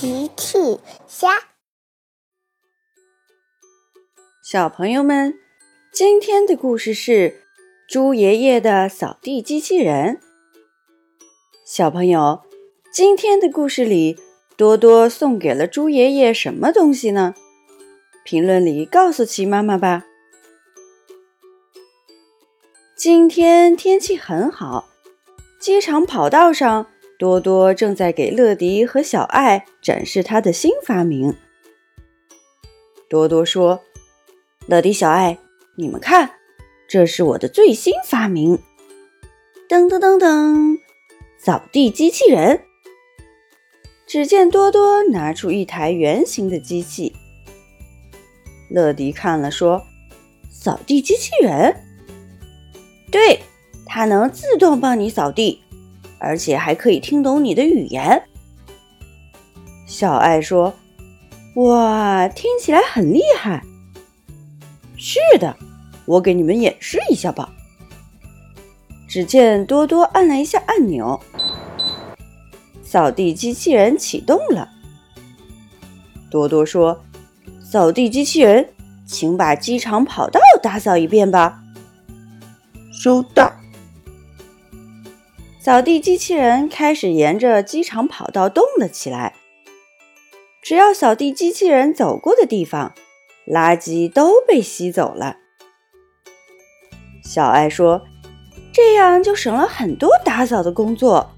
奇趣虾，小朋友们，今天的故事是猪爷爷的扫地机器人。小朋友，今天的故事里，多多送给了猪爷爷什么东西呢？评论里告诉奇妈妈吧。今天天气很好，机场跑道上。多多正在给乐迪和小爱展示他的新发明。多多说：“乐迪、小爱，你们看，这是我的最新发明！噔噔噔噔，扫地机器人。”只见多多拿出一台圆形的机器。乐迪看了说：“扫地机器人？对，它能自动帮你扫地。”而且还可以听懂你的语言。小爱说：“哇，听起来很厉害。”是的，我给你们演示一下吧。只见多多按了一下按钮，扫地机器人启动了。多多说：“扫地机器人，请把机场跑道打扫一遍吧。”收到。扫地机器人开始沿着机场跑道动了起来。只要扫地机器人走过的地方，垃圾都被吸走了。小爱说：“这样就省了很多打扫的工作。”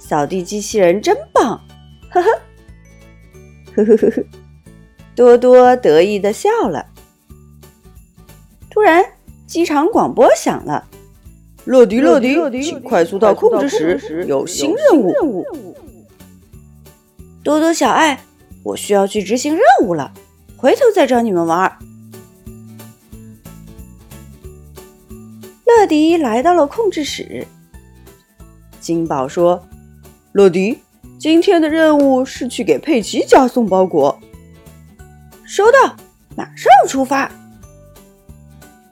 扫地机器人真棒！呵呵，呵呵呵呵，多多得意的笑了。突然，机场广播响了。乐迪，乐迪，请快速到控制室，有新任务。多多，小爱，我需要去执行任务了，回头再找你们玩。乐迪来到了控制室。金宝说：“乐迪，今天的任务是去给佩奇家送包裹。”收到，马上出发。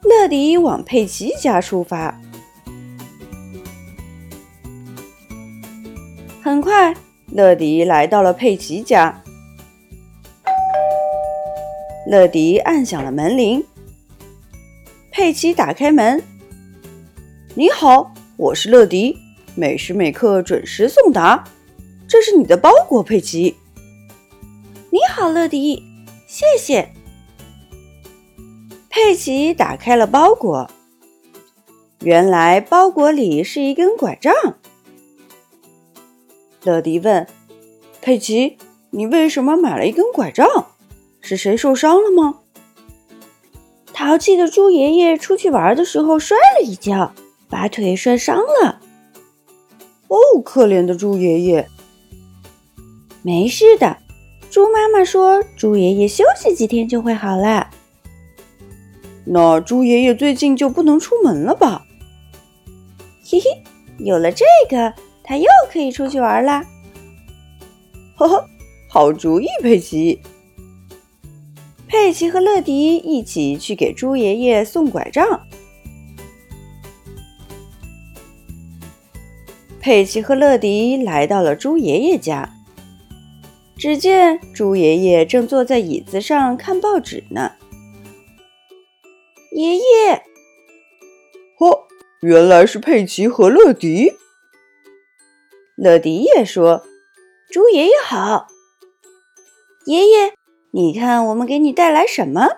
乐迪往佩奇家出发。很快，乐迪来到了佩奇家。乐迪按响了门铃。佩奇打开门：“你好，我是乐迪，每时每刻准时送达。这是你的包裹，佩奇。”“你好，乐迪，谢谢。”佩奇打开了包裹，原来包裹里是一根拐杖。乐迪问：“佩奇，你为什么买了一根拐杖？是谁受伤了吗？”淘气的猪爷爷出去玩的时候摔了一跤，把腿摔伤了。哦，可怜的猪爷爷。没事的，猪妈妈说，猪爷爷休息几天就会好了。那猪爷爷最近就不能出门了吧？嘿嘿，有了这个。他又可以出去玩啦！呵呵，好主意，佩奇。佩奇和乐迪一起去给猪爷爷送拐杖。佩奇和乐迪来到了猪爷爷家，只见猪爷爷正坐在椅子上看报纸呢。爷爷，嚯，原来是佩奇和乐迪。乐迪也说：“猪爷爷好，爷爷，你看我们给你带来什么？”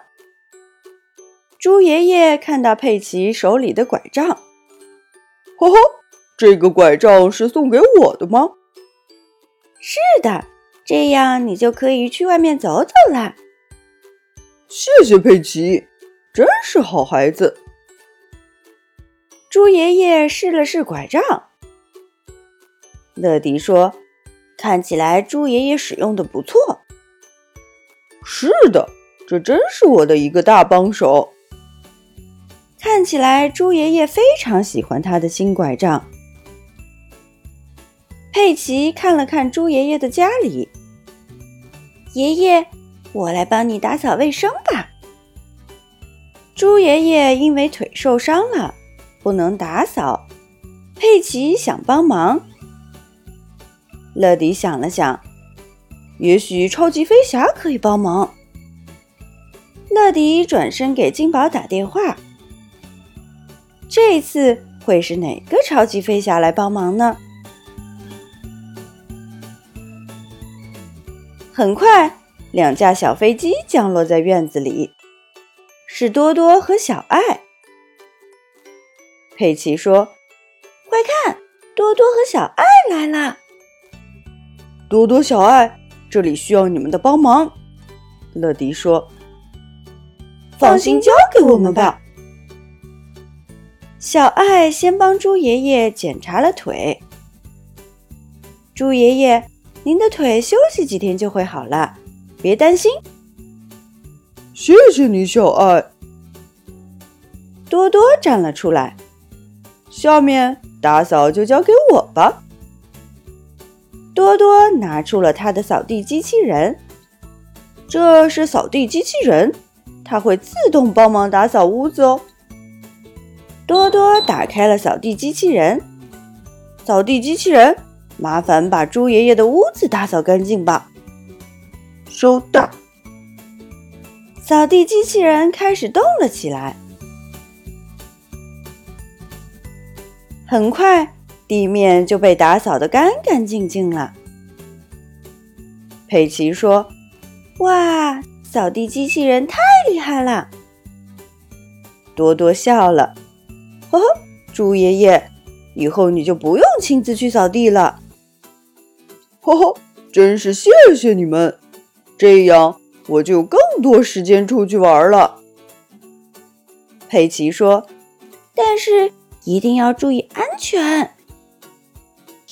猪爷爷看到佩奇手里的拐杖，呵呵，这个拐杖是送给我的吗？是的，这样你就可以去外面走走啦。谢谢佩奇，真是好孩子。猪爷爷试了试拐杖。乐迪说：“看起来猪爷爷使用的不错。”“是的，这真是我的一个大帮手。”看起来猪爷爷非常喜欢他的新拐杖。佩奇看了看猪爷爷的家里，“爷爷，我来帮你打扫卫生吧。”猪爷爷因为腿受伤了，不能打扫。佩奇想帮忙。乐迪想了想，也许超级飞侠可以帮忙。乐迪转身给金宝打电话。这次会是哪个超级飞侠来帮忙呢？很快，两架小飞机降落在院子里，是多多和小爱。佩奇说：“快看，多多和小爱来了！”多多、小爱，这里需要你们的帮忙。乐迪说：“放心，交给我们吧。”小爱先帮猪爷爷检查了腿。猪爷爷，您的腿休息几天就会好了，别担心。谢谢你，小爱。多多站了出来。下面打扫就交给我吧。多多拿出了他的扫地机器人，这是扫地机器人，它会自动帮忙打扫屋子哦。多多打开了扫地机器人，扫地机器人，麻烦把猪爷爷的屋子打扫干净吧。收到。扫地机器人开始动了起来，很快地面就被打扫得干干净净了。佩奇说：“哇，扫地机器人太厉害了！”多多笑了。呵呵，猪爷爷，以后你就不用亲自去扫地了。呵呵，真是谢谢你们，这样我就有更多时间出去玩了。佩奇说：“但是一定要注意安全。”